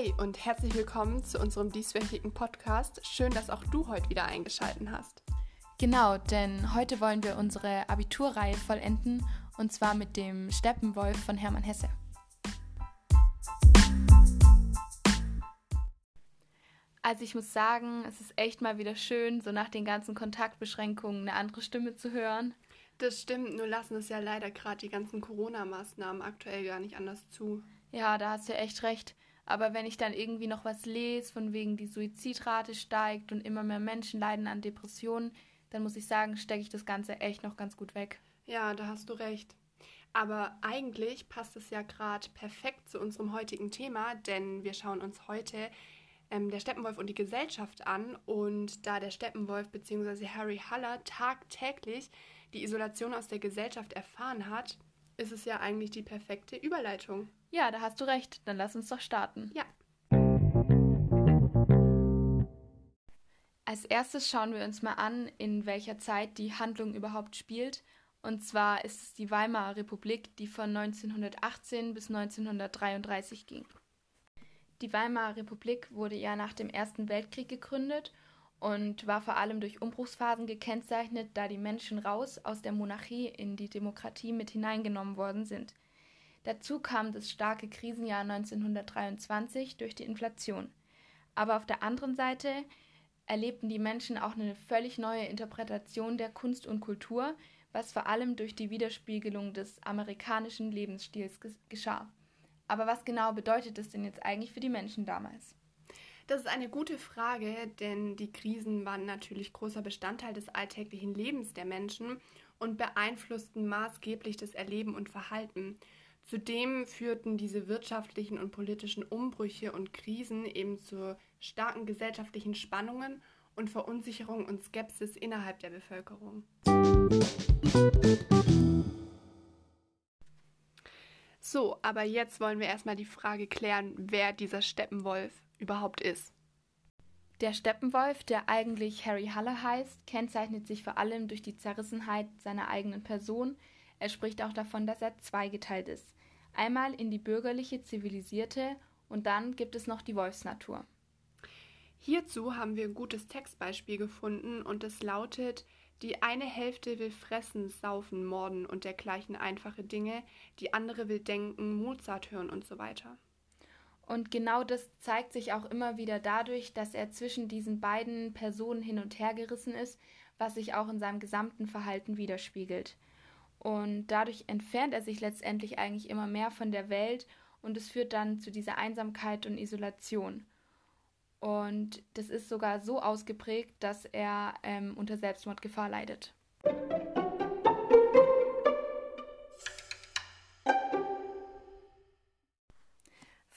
Hey und herzlich willkommen zu unserem dieswöchigen Podcast. Schön, dass auch du heute wieder eingeschaltet hast. Genau, denn heute wollen wir unsere Abiturreihe vollenden und zwar mit dem Steppenwolf von Hermann Hesse. Also ich muss sagen, es ist echt mal wieder schön, so nach den ganzen Kontaktbeschränkungen eine andere Stimme zu hören. Das stimmt, nur lassen es ja leider gerade die ganzen Corona-Maßnahmen aktuell gar nicht anders zu. Ja, da hast du echt recht. Aber wenn ich dann irgendwie noch was lese, von wegen die Suizidrate steigt und immer mehr Menschen leiden an Depressionen, dann muss ich sagen, stecke ich das Ganze echt noch ganz gut weg. Ja, da hast du recht. Aber eigentlich passt es ja gerade perfekt zu unserem heutigen Thema, denn wir schauen uns heute ähm, der Steppenwolf und die Gesellschaft an. Und da der Steppenwolf bzw. Harry Haller tagtäglich die Isolation aus der Gesellschaft erfahren hat, ist es ja eigentlich die perfekte Überleitung. Ja, da hast du recht. Dann lass uns doch starten. Ja. Als erstes schauen wir uns mal an, in welcher Zeit die Handlung überhaupt spielt. Und zwar ist es die Weimarer Republik, die von 1918 bis 1933 ging. Die Weimarer Republik wurde ja nach dem Ersten Weltkrieg gegründet und war vor allem durch Umbruchsphasen gekennzeichnet, da die Menschen raus aus der Monarchie in die Demokratie mit hineingenommen worden sind. Dazu kam das starke Krisenjahr 1923 durch die Inflation. Aber auf der anderen Seite erlebten die Menschen auch eine völlig neue Interpretation der Kunst und Kultur, was vor allem durch die Widerspiegelung des amerikanischen Lebensstils geschah. Aber was genau bedeutet das denn jetzt eigentlich für die Menschen damals? Das ist eine gute Frage, denn die Krisen waren natürlich großer Bestandteil des alltäglichen Lebens der Menschen und beeinflussten maßgeblich das Erleben und Verhalten. Zudem führten diese wirtschaftlichen und politischen Umbrüche und Krisen eben zu starken gesellschaftlichen Spannungen und Verunsicherung und Skepsis innerhalb der Bevölkerung. So, aber jetzt wollen wir erstmal die Frage klären, wer dieser Steppenwolf überhaupt ist. Der Steppenwolf, der eigentlich Harry Haller heißt, kennzeichnet sich vor allem durch die Zerrissenheit seiner eigenen Person. Er spricht auch davon, dass er zweigeteilt ist. Einmal in die bürgerliche, zivilisierte und dann gibt es noch die Wolfsnatur. Hierzu haben wir ein gutes Textbeispiel gefunden und es lautet, die eine Hälfte will fressen, saufen, morden und dergleichen einfache Dinge, die andere will denken, Mozart hören und so weiter. Und genau das zeigt sich auch immer wieder dadurch, dass er zwischen diesen beiden Personen hin und her gerissen ist, was sich auch in seinem gesamten Verhalten widerspiegelt. Und dadurch entfernt er sich letztendlich eigentlich immer mehr von der Welt und es führt dann zu dieser Einsamkeit und Isolation. Und das ist sogar so ausgeprägt, dass er ähm, unter Selbstmordgefahr leidet.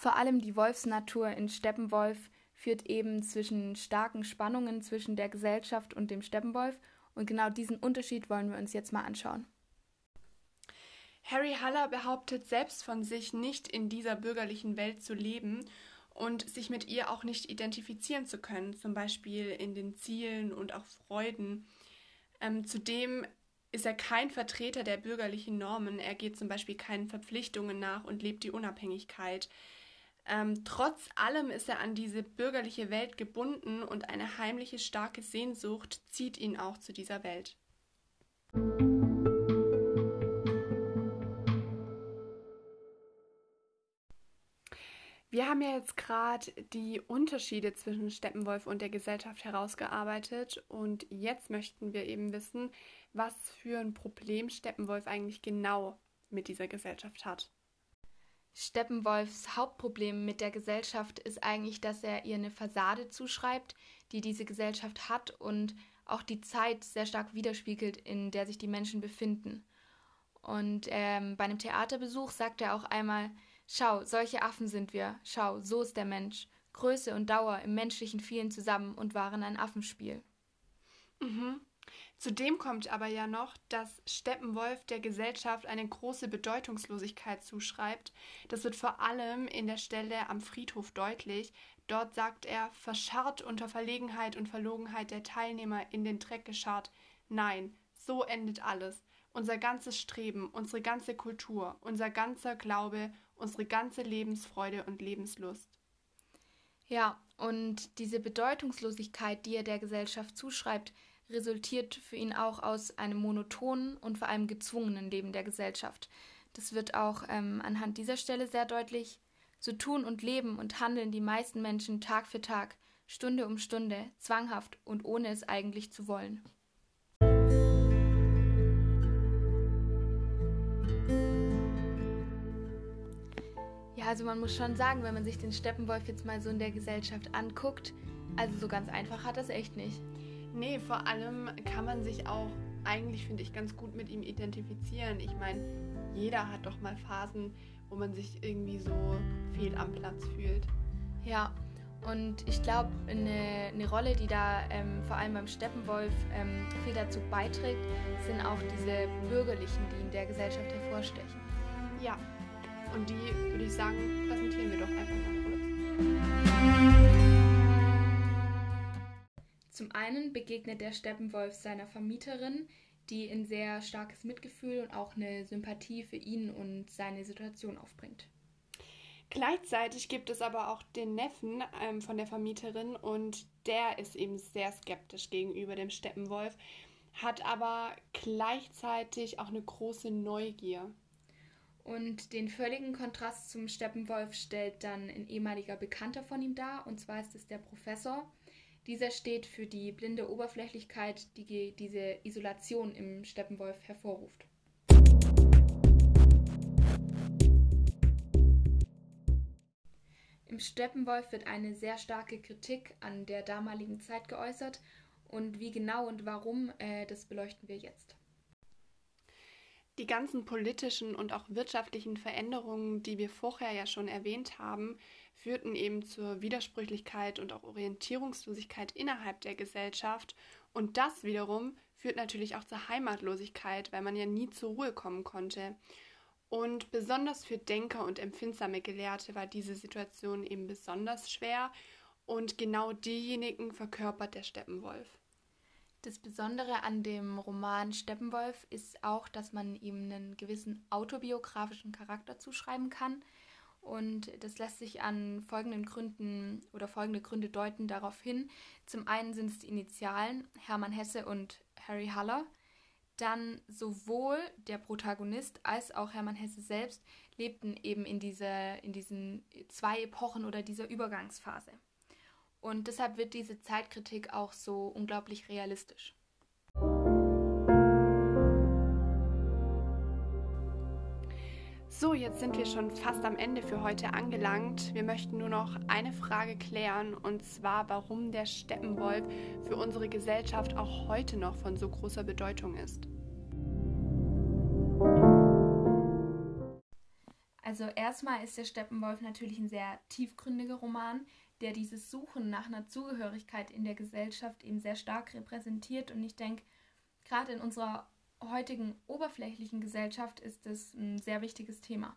Vor allem die Wolfsnatur in Steppenwolf führt eben zwischen starken Spannungen zwischen der Gesellschaft und dem Steppenwolf. Und genau diesen Unterschied wollen wir uns jetzt mal anschauen. Harry Haller behauptet selbst von sich, nicht in dieser bürgerlichen Welt zu leben und sich mit ihr auch nicht identifizieren zu können, zum Beispiel in den Zielen und auch Freuden. Ähm, zudem ist er kein Vertreter der bürgerlichen Normen. Er geht zum Beispiel keinen Verpflichtungen nach und lebt die Unabhängigkeit. Ähm, trotz allem ist er an diese bürgerliche Welt gebunden und eine heimliche starke Sehnsucht zieht ihn auch zu dieser Welt. Wir haben ja jetzt gerade die Unterschiede zwischen Steppenwolf und der Gesellschaft herausgearbeitet und jetzt möchten wir eben wissen, was für ein Problem Steppenwolf eigentlich genau mit dieser Gesellschaft hat. Steppenwolfs Hauptproblem mit der Gesellschaft ist eigentlich, dass er ihr eine Fassade zuschreibt, die diese Gesellschaft hat und auch die Zeit sehr stark widerspiegelt, in der sich die Menschen befinden. Und ähm, bei einem Theaterbesuch sagt er auch einmal, Schau, solche Affen sind wir. Schau, so ist der Mensch. Größe und Dauer im menschlichen fielen zusammen und waren ein Affenspiel. Mhm. Zudem kommt aber ja noch, dass Steppenwolf der Gesellschaft eine große Bedeutungslosigkeit zuschreibt. Das wird vor allem in der Stelle am Friedhof deutlich. Dort sagt er, verscharrt unter Verlegenheit und Verlogenheit der Teilnehmer in den Dreck gescharrt. Nein, so endet alles. Unser ganzes Streben, unsere ganze Kultur, unser ganzer Glaube, unsere ganze Lebensfreude und Lebenslust. Ja, und diese Bedeutungslosigkeit, die er der Gesellschaft zuschreibt, resultiert für ihn auch aus einem monotonen und vor allem gezwungenen Leben der Gesellschaft. Das wird auch ähm, anhand dieser Stelle sehr deutlich. So tun und leben und handeln die meisten Menschen Tag für Tag, Stunde um Stunde, zwanghaft und ohne es eigentlich zu wollen. Ja, also man muss schon sagen, wenn man sich den Steppenwolf jetzt mal so in der Gesellschaft anguckt, also so ganz einfach hat das echt nicht. Nee, vor allem kann man sich auch eigentlich, finde ich, ganz gut mit ihm identifizieren. Ich meine, jeder hat doch mal Phasen, wo man sich irgendwie so fehl am Platz fühlt. Ja, und ich glaube, eine, eine Rolle, die da ähm, vor allem beim Steppenwolf ähm, viel dazu beiträgt, sind auch diese bürgerlichen, die in der Gesellschaft hervorstechen. Ja, und die, würde ich sagen, präsentieren wir doch einfach mal Zum einen begegnet der Steppenwolf seiner Vermieterin, die ein sehr starkes Mitgefühl und auch eine Sympathie für ihn und seine Situation aufbringt. Gleichzeitig gibt es aber auch den Neffen ähm, von der Vermieterin und der ist eben sehr skeptisch gegenüber dem Steppenwolf, hat aber gleichzeitig auch eine große Neugier. Und den völligen Kontrast zum Steppenwolf stellt dann ein ehemaliger Bekannter von ihm dar, und zwar ist es der Professor. Dieser steht für die blinde Oberflächlichkeit, die diese Isolation im Steppenwolf hervorruft. Im Steppenwolf wird eine sehr starke Kritik an der damaligen Zeit geäußert und wie genau und warum, äh, das beleuchten wir jetzt. Die ganzen politischen und auch wirtschaftlichen Veränderungen, die wir vorher ja schon erwähnt haben, führten eben zur Widersprüchlichkeit und auch Orientierungslosigkeit innerhalb der Gesellschaft. Und das wiederum führt natürlich auch zur Heimatlosigkeit, weil man ja nie zur Ruhe kommen konnte. Und besonders für Denker und empfindsame Gelehrte war diese Situation eben besonders schwer. Und genau diejenigen verkörpert der Steppenwolf. Das Besondere an dem Roman Steppenwolf ist auch, dass man ihm einen gewissen autobiografischen Charakter zuschreiben kann. Und das lässt sich an folgenden Gründen oder folgende Gründe deuten darauf hin. Zum einen sind es die Initialen Hermann Hesse und Harry Haller. Dann sowohl der Protagonist als auch Hermann Hesse selbst lebten eben in, dieser, in diesen zwei Epochen oder dieser Übergangsphase. Und deshalb wird diese Zeitkritik auch so unglaublich realistisch. So, jetzt sind wir schon fast am Ende für heute angelangt. Wir möchten nur noch eine Frage klären, und zwar, warum der Steppenwolf für unsere Gesellschaft auch heute noch von so großer Bedeutung ist. Also erstmal ist der Steppenwolf natürlich ein sehr tiefgründiger Roman, der dieses Suchen nach einer Zugehörigkeit in der Gesellschaft eben sehr stark repräsentiert. Und ich denke, gerade in unserer heutigen oberflächlichen Gesellschaft ist das ein sehr wichtiges Thema.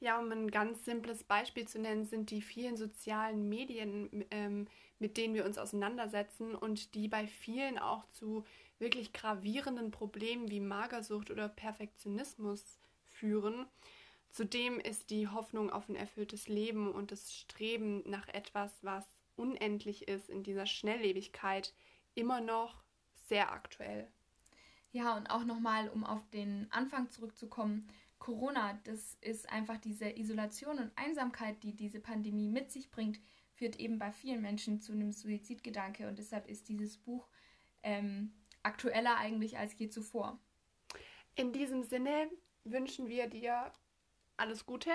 Ja, um ein ganz simples Beispiel zu nennen, sind die vielen sozialen Medien, ähm, mit denen wir uns auseinandersetzen und die bei vielen auch zu wirklich gravierenden Problemen wie Magersucht oder Perfektionismus führen. Zudem ist die Hoffnung auf ein erfülltes Leben und das Streben nach etwas, was unendlich ist in dieser Schnelllebigkeit, immer noch sehr aktuell. Ja, und auch nochmal, um auf den Anfang zurückzukommen, Corona, das ist einfach diese Isolation und Einsamkeit, die diese Pandemie mit sich bringt, führt eben bei vielen Menschen zu einem Suizidgedanke und deshalb ist dieses Buch ähm, aktueller eigentlich als je zuvor. In diesem Sinne wünschen wir dir alles Gute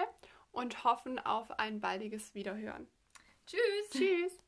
und hoffen auf ein baldiges Wiederhören. Tschüss. Tschüss.